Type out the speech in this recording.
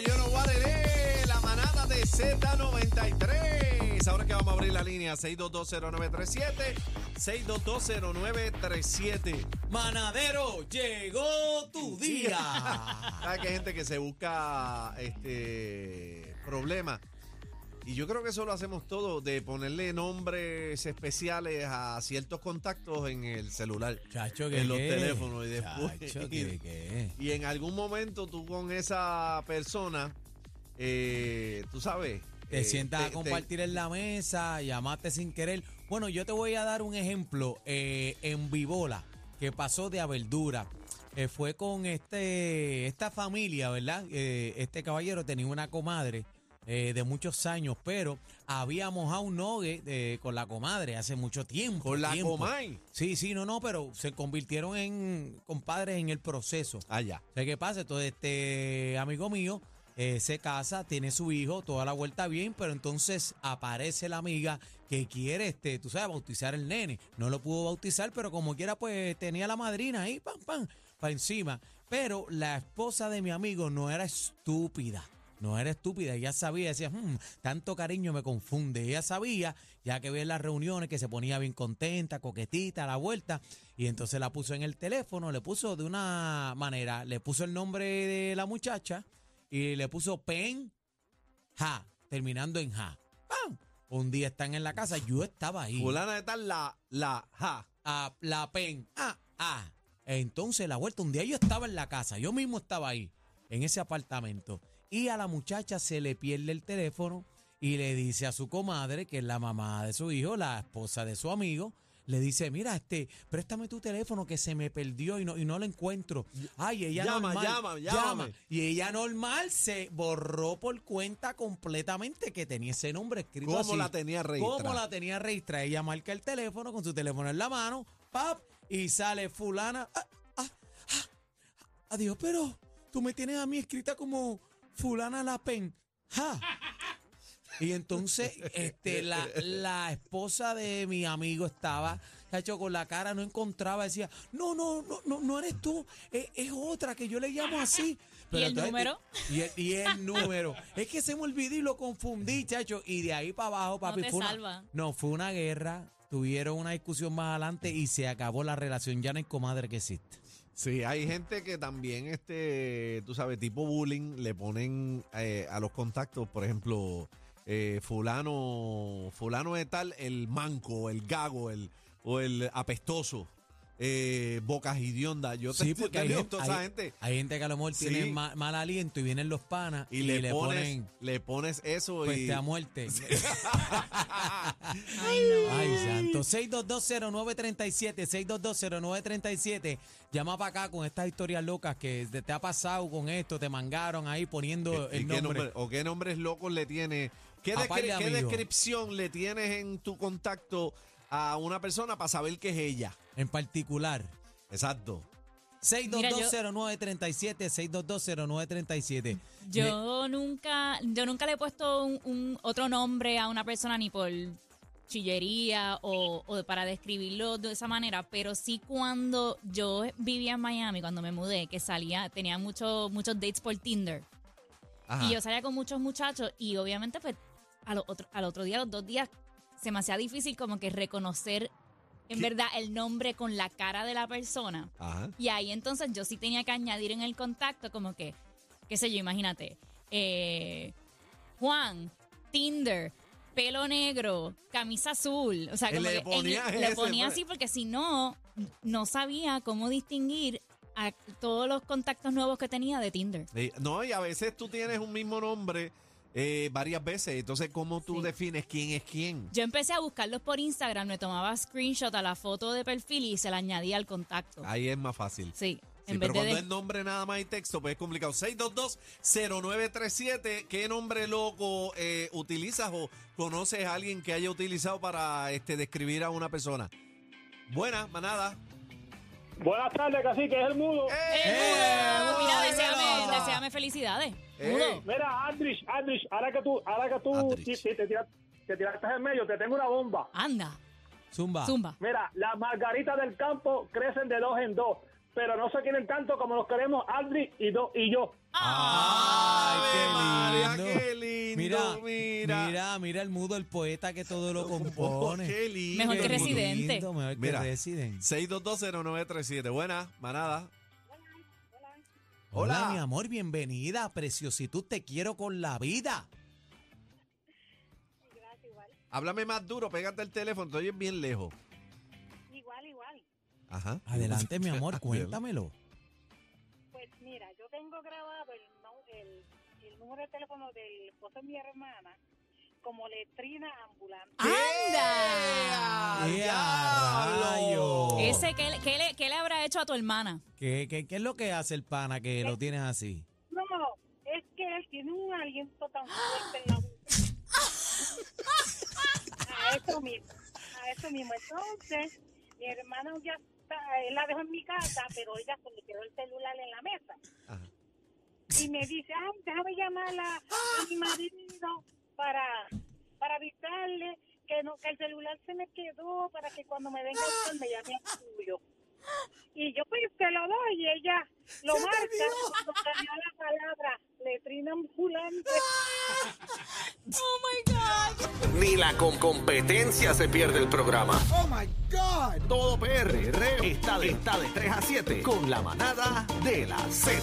you know what it is, la manada de Z93. Ahora que vamos a abrir la línea 6220937, 6220937. Manadero, llegó tu día. Sabes que hay gente que se busca este problemas. Y yo creo que eso lo hacemos todo, de ponerle nombres especiales a ciertos contactos en el celular. Chacho, que En los qué? teléfonos y después- Chacho, que qué? Y en algún momento tú con esa persona, eh, tú sabes. Te eh, sientas te- a te- compartir en la mesa, llamaste sin querer. Bueno, yo te voy a dar un ejemplo eh, en Vibola, que pasó de a verdura. Eh, fue con este esta familia, ¿verdad? Eh, este caballero tenía una comadre eh, de muchos años, pero había mojado un nogue eh, con la comadre hace mucho tiempo. Con la tiempo. comay. Sí, sí, no, no, pero se convirtieron en compadres en el proceso. Allá. ¿Sabes qué pasa? Entonces, este amigo mío eh, se casa, tiene su hijo, toda la vuelta bien, pero entonces aparece la amiga que quiere, este, tú sabes, bautizar el nene. No lo pudo bautizar, pero como quiera, pues tenía la madrina ahí, pam, pam, para encima. Pero la esposa de mi amigo no era estúpida. No era estúpida, ella sabía, decía, "Hmm, tanto cariño me confunde. Ella sabía, ya que ve en las reuniones, que se ponía bien contenta, coquetita, a la vuelta, y entonces la puso en el teléfono, le puso de una manera, le puso el nombre de la muchacha y le puso Pen Ja, terminando en Ja. ¡Pam! Un día están en la casa, yo estaba ahí. Fulana de tal, la, la, ja. A la Pen, ah, ah. Entonces la vuelta, un día yo estaba en la casa, yo mismo estaba ahí, en ese apartamento, y a la muchacha se le pierde el teléfono y le dice a su comadre, que es la mamá de su hijo, la esposa de su amigo, le dice, mira, este, préstame tu teléfono que se me perdió y no, y no lo encuentro. Ay, ella Llama, normal, llama, llámame. Y ella normal se borró por cuenta completamente que tenía ese nombre escrito ¿Cómo así. la tenía registrada? ¿Cómo la tenía registrada? Ella marca el teléfono con su teléfono en la mano, pap, y sale fulana. Ah, ah, ah, adiós, pero tú me tienes a mí escrita como fulana la pen. Ja. Y entonces, este, la, la esposa de mi amigo estaba, hecho con la cara, no encontraba, decía, no, no, no, no, no eres tú, es, es otra que yo le llamo así. ¿Y el entonces, número? Y el, y el número. Es que se me olvidó y lo confundí, chacho. Y de ahí para abajo, papi, te fue una, salva. no, fue una guerra. Tuvieron una discusión más adelante y se acabó la relación. Ya no hay comadre que existe. Sí, hay gente que también, este, tú sabes, tipo bullying, le ponen eh, a los contactos, por ejemplo, eh, fulano, fulano de tal, el manco, el gago, el, o el apestoso, eh, bocas idionda. Yo te Sí, porque hay gente, hay- gente. hay gente que a lo mejor Sí. tiene ma- mal, aliento y vienen los panas Y, le, pones, le pones eso pues y te a muerte. Ay, no. Ay, santo. 6220937, 6220937. Llama para acá con estas historias locas que te, te ha pasado con esto, te mangaron ahí poniendo ¿Y el qué nombre. nombre- o qué nombres locos le tienes? ¿Qué, de descripción le tienes en tu contacto a una persona para saber que es ella? En particular. Exacto. 6220937, 6220937. Yo nunca, yo nunca le he puesto un, un otro nombre a una persona ni por chillería o, o para describirlo de esa manera, pero sí cuando yo vivía en Miami, cuando me mudé, que salía, tenía muchos muchos dates por Tinder. Ajá. Y yo salía con muchos muchachos y obviamente pues al otro, al otro día, a los dos días, se me hacía difícil como que reconocer en ¿Qué? verdad el nombre con la cara de la persona. Ajá. Y ahí entonces yo sí tenía que añadir en el contacto como que, qué sé yo, imagínate, eh, Juan, Tinder, pelo negro, camisa azul. O sea, Y como le que en- ponías le ponía pues. así porque si no, no sabía cómo distinguir a todos los contactos nuevos que tenía de Tinder. No, y a veces tú tienes un mismo nombre eh, varias veces. Entonces, ¿cómo tú Sí. defines quién es quién? Yo empecé a buscarlos por Instagram, me tomaba screenshot a la foto de perfil y se la añadía al contacto. Ahí es más fácil. Sí, Sí, en vez pero cuando de- es nombre nada más y texto, pues es complicado. 622-0937, ¿qué nombre loco eh, utilizas o conoces a alguien que haya utilizado para este, describir a una persona? Buena, manada. Buenas tardes, cacique, es el mudo. ¡Eh, ¡Eh! Mira, Deséame felicidades. ¡Eh! Mira, Andrich, Andrich, ahora que tú, ahora que tú Andrich. te, tiras- te tiraste en medio, te tengo una bomba. Anda, Zumba. zumba. Mira, las margaritas del campo crecen de dos en dos, pero no se quieren tanto como nos queremos Aldrich y, do- y yo. ¡Ay, qué Mira, mira. mira, mira el mudo, el poeta que todo lo compone. Qué lindo. Mejor que Qué Residente. lindo, mejor que Mira. Residente. 6220937. Buena, manada. Hola, Hola. mi amor, bienvenida. Preciositud, te quiero con la vida. Háblame más duro, pégate el teléfono, estoy bien lejos. Igual, igual. Ajá. Adelante, mi amor, cuéntamelo. Pues mira, yo tengo grabado el, no- el, el número de teléfono del esposo de mi hermana como letrina ambulante. ¡Anda! ¡Eh, ¡Eh, a a diablo! Ese, ¿qué, le- qué qué hecho a tu hermana? ¿Qué, qué, qué es lo que hace el pana que lo tienes así? No, es que él tiene un aliento tan fuerte en la boca. A eso mismo, a eso mismo. Entonces, mi hermana ya está, él la dejó en mi casa, pero ella se le quedó el celular en la mesa. Ajá. y me dice, ay, déjame llamarla a mi marido para, para avisarle que no que el celular se me quedó para que cuando me venga el sol me llame al suyo. Y yo pues se lo doy y ella lo marca cuando salió la palabra letrina ambulante. ¡Oh, my God! Ni la con competencia se pierde el programa. Oh my God. Todo PR está de, está de 3 a 7 con la manada de la Z.